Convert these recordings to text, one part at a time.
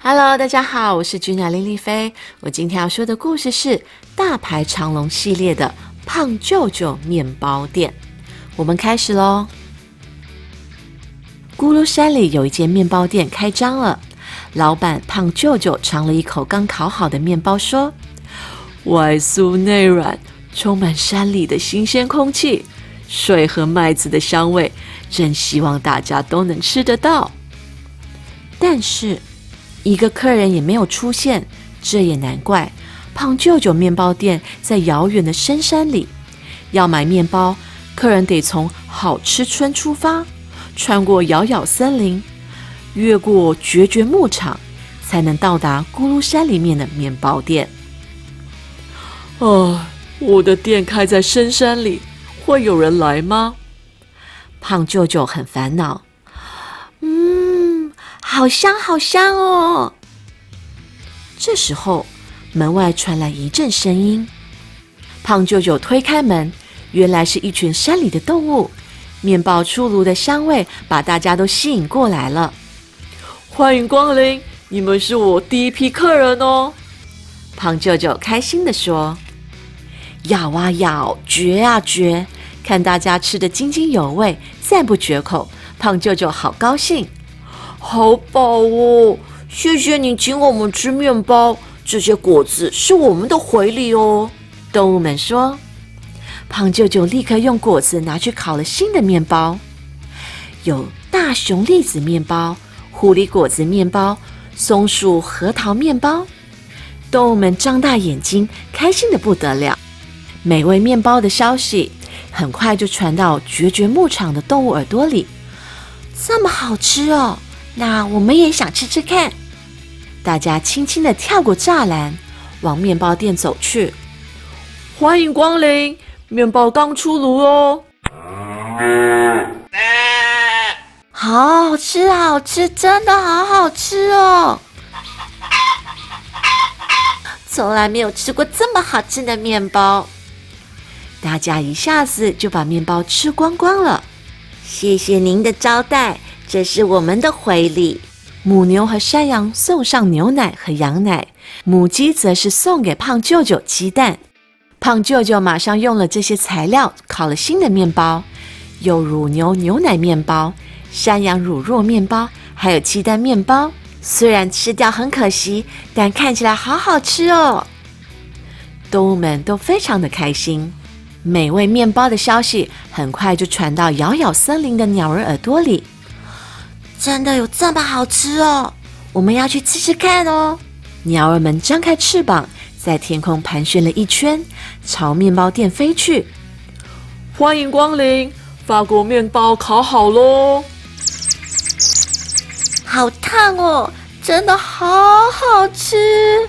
Hello，大家好，我是君鸟林丽菲。我今天要说的故事是大排长龙系列的胖舅舅面包店。我们开始喽。咕噜山里有一间面包店开张了，老板胖舅舅尝了一口刚烤好的面包，说：“外酥内软，充满山里的新鲜空气，水和麦子的香味，真希望大家都能吃得到。”但是。一个客人也没有出现，这也难怪。胖舅舅面包店在遥远的深山里，要买面包，客人得从好吃村出发，穿过遥遥森林，越过绝绝牧场，才能到达咕噜山里面的面包店。啊，我的店开在深山里，会有人来吗？胖舅舅很烦恼。好香，好香哦！这时候，门外传来一阵声音。胖舅舅推开门，原来是一群山里的动物。面包出炉的香味把大家都吸引过来了。欢迎光临，你们是我第一批客人哦！胖舅舅开心地说：“咬啊咬，嚼啊嚼，看大家吃得津津有味，赞不绝口。胖舅舅好高兴。”好饱哦！谢谢你请我们吃面包，这些果子是我们的回礼哦。动物们说。胖舅舅立刻用果子拿去烤了新的面包，有大熊栗子面包、狐狸果子面包、松鼠核桃面包。动物们张大眼睛，开心的不得了。美味面包的消息很快就传到绝绝牧场的动物耳朵里，这么好吃哦！那我们也想吃吃看。大家轻轻的跳过栅栏，往面包店走去。欢迎光临，面包刚出炉哦。好吃，好吃，真的好好吃哦！从来没有吃过这么好吃的面包。大家一下子就把面包吃光光了。谢谢您的招待。这是我们的回礼。母牛和山羊送上牛奶和羊奶，母鸡则是送给胖舅舅鸡蛋。胖舅舅马上用了这些材料烤了新的面包，有乳牛牛奶面包、山羊乳酪面包，还有鸡蛋面包。虽然吃掉很可惜，但看起来好好吃哦。动物们都非常的开心。美味面包的消息很快就传到咬咬森林的鸟儿耳朵里。真的有这么好吃哦！我们要去吃吃看哦。鸟儿们张开翅膀，在天空盘旋了一圈，朝面包店飞去。欢迎光临，法国面包烤好喽！好烫哦，真的好好吃。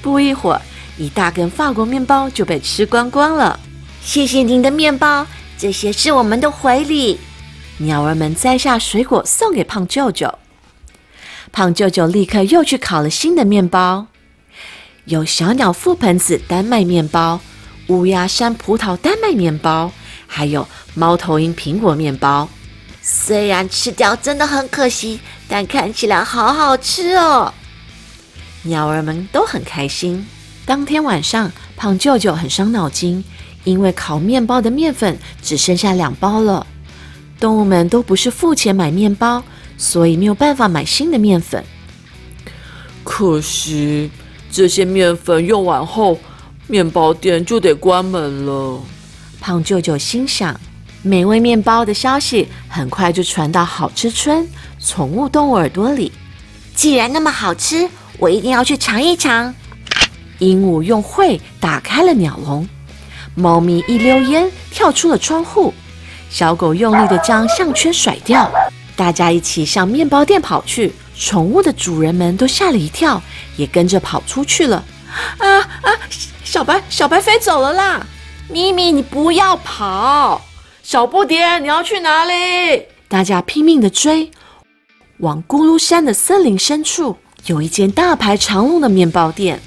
不一会儿，一大根法国面包就被吃光光了。谢谢您的面包，这些是我们的回礼。鸟儿们摘下水果送给胖舅舅，胖舅舅立刻又去烤了新的面包，有小鸟覆盆子丹麦面包、乌鸦山葡萄丹麦面包，还有猫头鹰苹果面包。虽然吃掉真的很可惜，但看起来好好吃哦！鸟儿们都很开心。当天晚上，胖舅舅很伤脑筋，因为烤面包的面粉只剩下两包了。动物们都不是付钱买面包，所以没有办法买新的面粉。可惜这些面粉用完后，面包店就得关门了。胖舅舅心想：美味面包的消息很快就传到好吃村宠物动物耳朵里。既然那么好吃，我一定要去尝一尝。鹦鹉用喙打开了鸟笼，猫咪一溜烟跳出了窗户。小狗用力的将项圈甩掉，大家一起向面包店跑去。宠物的主人们都吓了一跳，也跟着跑出去了。啊啊！小白，小白飞走了啦！咪咪，你不要跑！小不点，你要去哪里？大家拼命的追，往咕噜山的森林深处有一间大排长龙的面包店。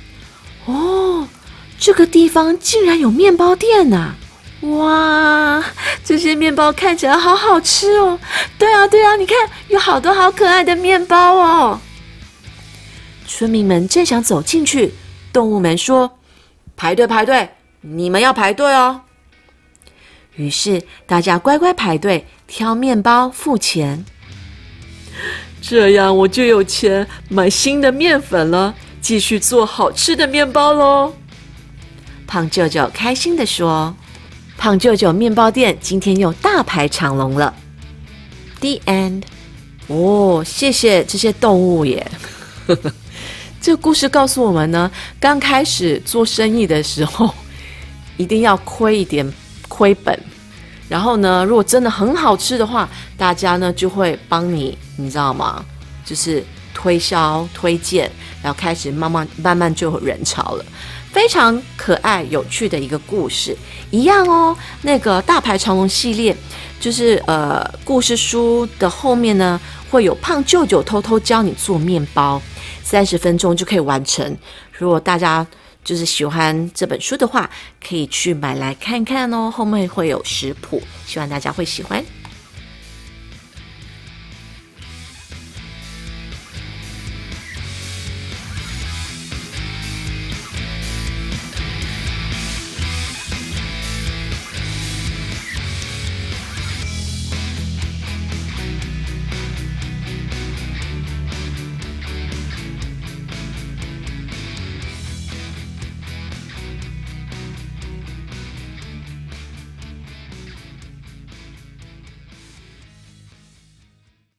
哦，这个地方竟然有面包店呐！哇，这些面包看起来好好吃哦！对啊，对啊，你看有好多好可爱的面包哦！村民们正想走进去，动物们说：“排队，排队，你们要排队哦。”于是大家乖乖排队挑面包付钱，这样我就有钱买新的面粉了，继续做好吃的面包喽。胖舅舅开心的说：“胖舅舅面包店今天又大排长龙了。” The end。哦，谢谢这些动物耶。这个故事告诉我们呢，刚开始做生意的时候，一定要亏一点。亏本，然后呢？如果真的很好吃的话，大家呢就会帮你，你知道吗？就是推销、推荐，然后开始慢慢慢慢就有人潮了。非常可爱、有趣的一个故事，一样哦。那个大排长龙系列，就是呃，故事书的后面呢，会有胖舅舅偷偷教你做面包，三十分钟就可以完成。如果大家。就是喜欢这本书的话，可以去买来看看哦。后面会有食谱，希望大家会喜欢。